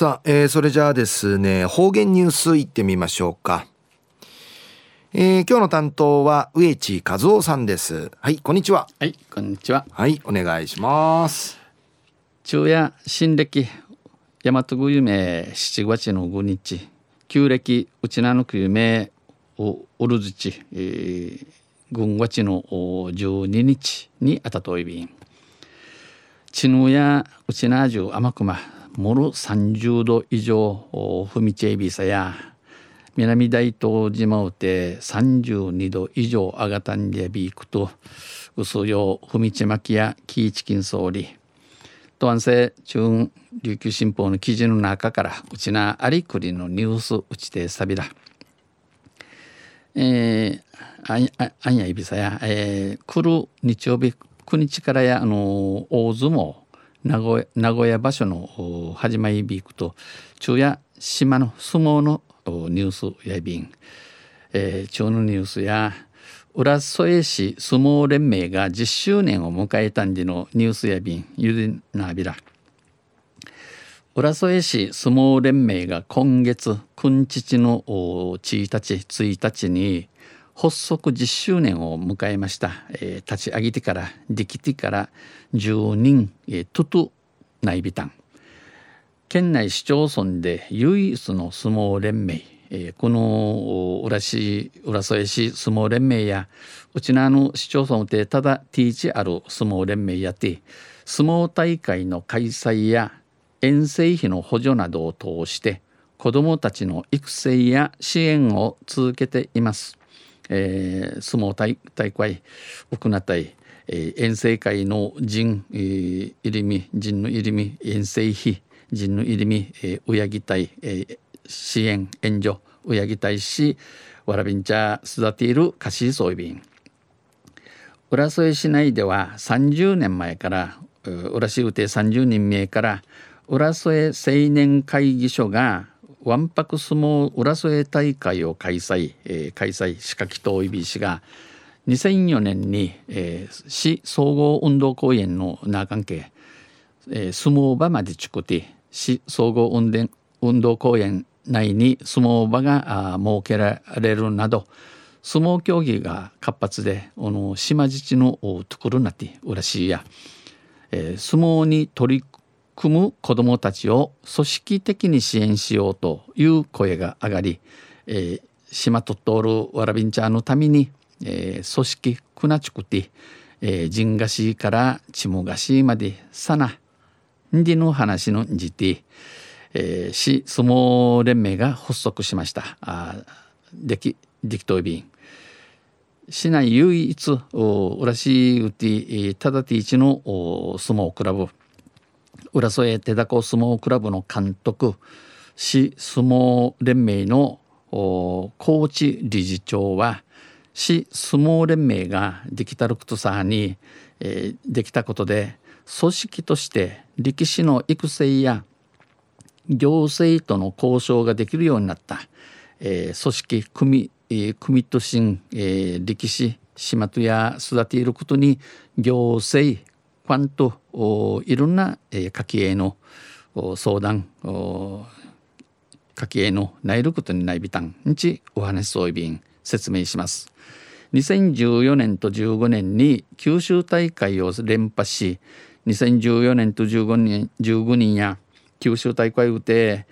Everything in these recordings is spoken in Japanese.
さあ、えー、それじゃあですね方言ニュースいってみましょうか、えー、今日の担当は植地和夫さんです。はいこんにちは。はいこんにちは。はいお願いします。昼夜新暦大和具夢7月の5日旧暦内名の久夢をおるずち、えー、軍月の12日にあたといびんちぬや内名中天熊もろ30度以上踏みちえびさや南大東島うて32度以上上がたんでびいくと薄よ踏みちまきやキーチキン総理と安政中琉球新報の記事の中からうちなありくりのニュースうちてさびらえー、あんああんやいびさや、えー、来る日曜日9日からやあの大相撲名古屋名古屋場所の始まりビークと昼夜島の相撲のニュースやびん、えー、中のニュースや浦添市相撲連盟が10周年を迎えたんでのニュースやびん。ゆでなびら。浦添市相撲連盟が今月9日の1日1日に発足10周年を迎えました、えー、立ち上げてからできてから10人、えー、トゥ内ビタン県内市町村で唯一の相撲連盟、えー、この浦市浦添市相撲連盟やうちなの市町村でただティーチある相撲連盟やって相撲大会の開催や遠征費の補助などを通して子どもたちの育成や支援を続けています。えー、相撲大大会行ったい、えー、遠征会の陣、えー、入り身陣の入り身遠征費陣の入り身、えー、親ぎたい、えー、支援援助親ぎたいしわらびんちゃ育ている貸し装備。便浦添市内では30年前から浦市予定30人名から浦添青年会議所がわんぱく相撲浦添大会を開催、えー、開催仕掛きといびしが2004年に、えー、市総合運動公園のな関係、えー、相撲場までちくて市総合運動運動公園内に相撲場が設けられるなど相撲競技が活発であの島自治のところなってうらしいや、えー、相撲に取り組む子どもたちを組織的に支援しようという声が上がり、えー、島と通るわらびんちゃんのために、えー、組織くなちくて、えー、陣菓子からちも菓子までさなんでの話のんじて、えー、市相撲連盟が発足しました。あできできといびん。市内唯一浦市うてただて一の相撲クラブ浦添手だこ相撲クラブの監督市相撲連盟のコーチ理事長は市相撲連盟ができたることさに、えー、できたことで組織として力士の育成や行政との交渉ができるようになった、えー、組織組、組と心、えー、力士島とや育ていることに行政ファンといろんな、えー、家計の相談家計の内ることにないびたんにちお話そういびん説明します。2014年と15年に九州大会を連覇し2014年と15年 ,15 人や九州大会うて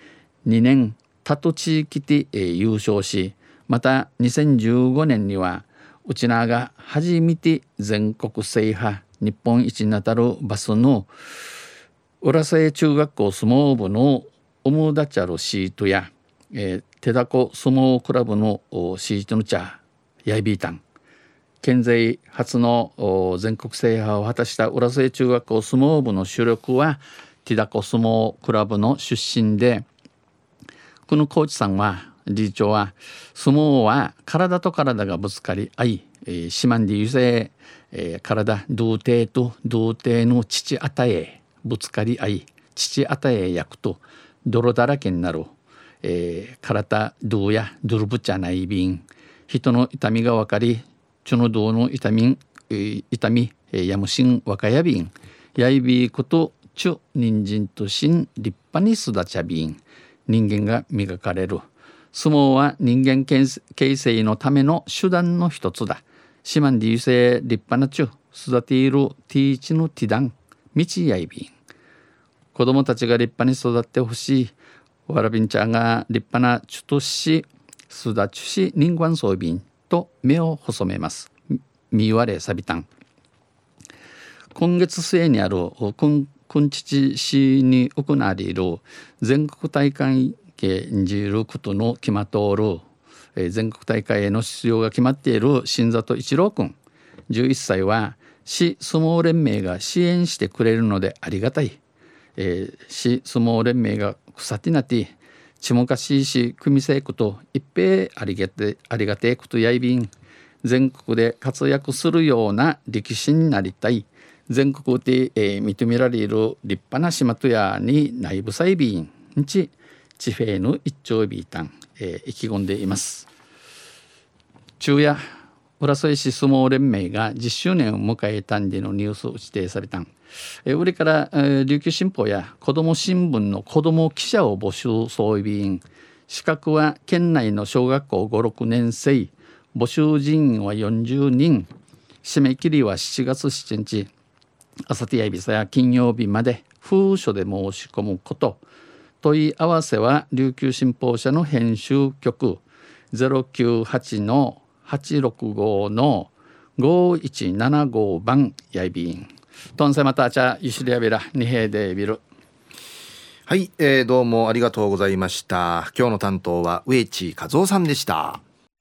2年他と地域で、えー、優勝しまた2015年にはうちなが初めて全国制覇日本一にあたるバスの浦添中学校相撲部のオムダチャルシートや、えー、手だこ相撲クラブのシートの茶ヤイビータン。県勢初の全国制覇を果たした浦添中学校相撲部の主力は手だこ相撲クラブの出身でこのコーチさんは理事長は相撲は体と体がぶつかり合い、えー、四万で優勢えー、体童貞と童貞の父あたえぶつかり合い父あたえ焼くと泥だらけになる、えー、体どうやドルブチャないびん。人の痛みが分かりちょのどうの痛み、えー、痛み、えー、やむしん若やびん。やいびこと中人参と新立派に育ちゃびん。人間が磨かれる。相撲は人間形成のための手段の一つだ。島んでゆせ立派な中育ているティーチのティダン道やいびん子供たちが立派に育ってほしいわらびんちゃんが立派なチュトし育ちし人間装備と目を細めますみわれさびたん今月末にある君父市に行われる全国大会系にじることの決まっておる全国大会への出場が決まっている新里一郎君。11歳は市相撲連盟が支援してくれるのでありがたい、えー、市相撲連盟が草手なてちもかしいし組せいこと一平ありがてありがてことやいびん。全国で活躍するような力士になりたい。全国で、えー、認められる立派な島とやに内部裁びんち。地平の一丁ビータン、えー、意気込んでいます。昼夜浦添市相撲連盟が10周年を迎えたんでのニュースを指定されたん。え売りから、えー、琉球新報や子ども新聞の子ども記者を募集総備員。資格は県内の小学校56年生。募集人員は40人。締め切りは7月7日。朝ティアイビサや金曜日まで封書で申し込むこと。問い合わせは琉球新報社の編集局098の865の5175番やいびん。とんせまたちゃゆしりやびらにへでびるはい、えー、どうもありがとうございました。今日の担当は植地和夫さんでした。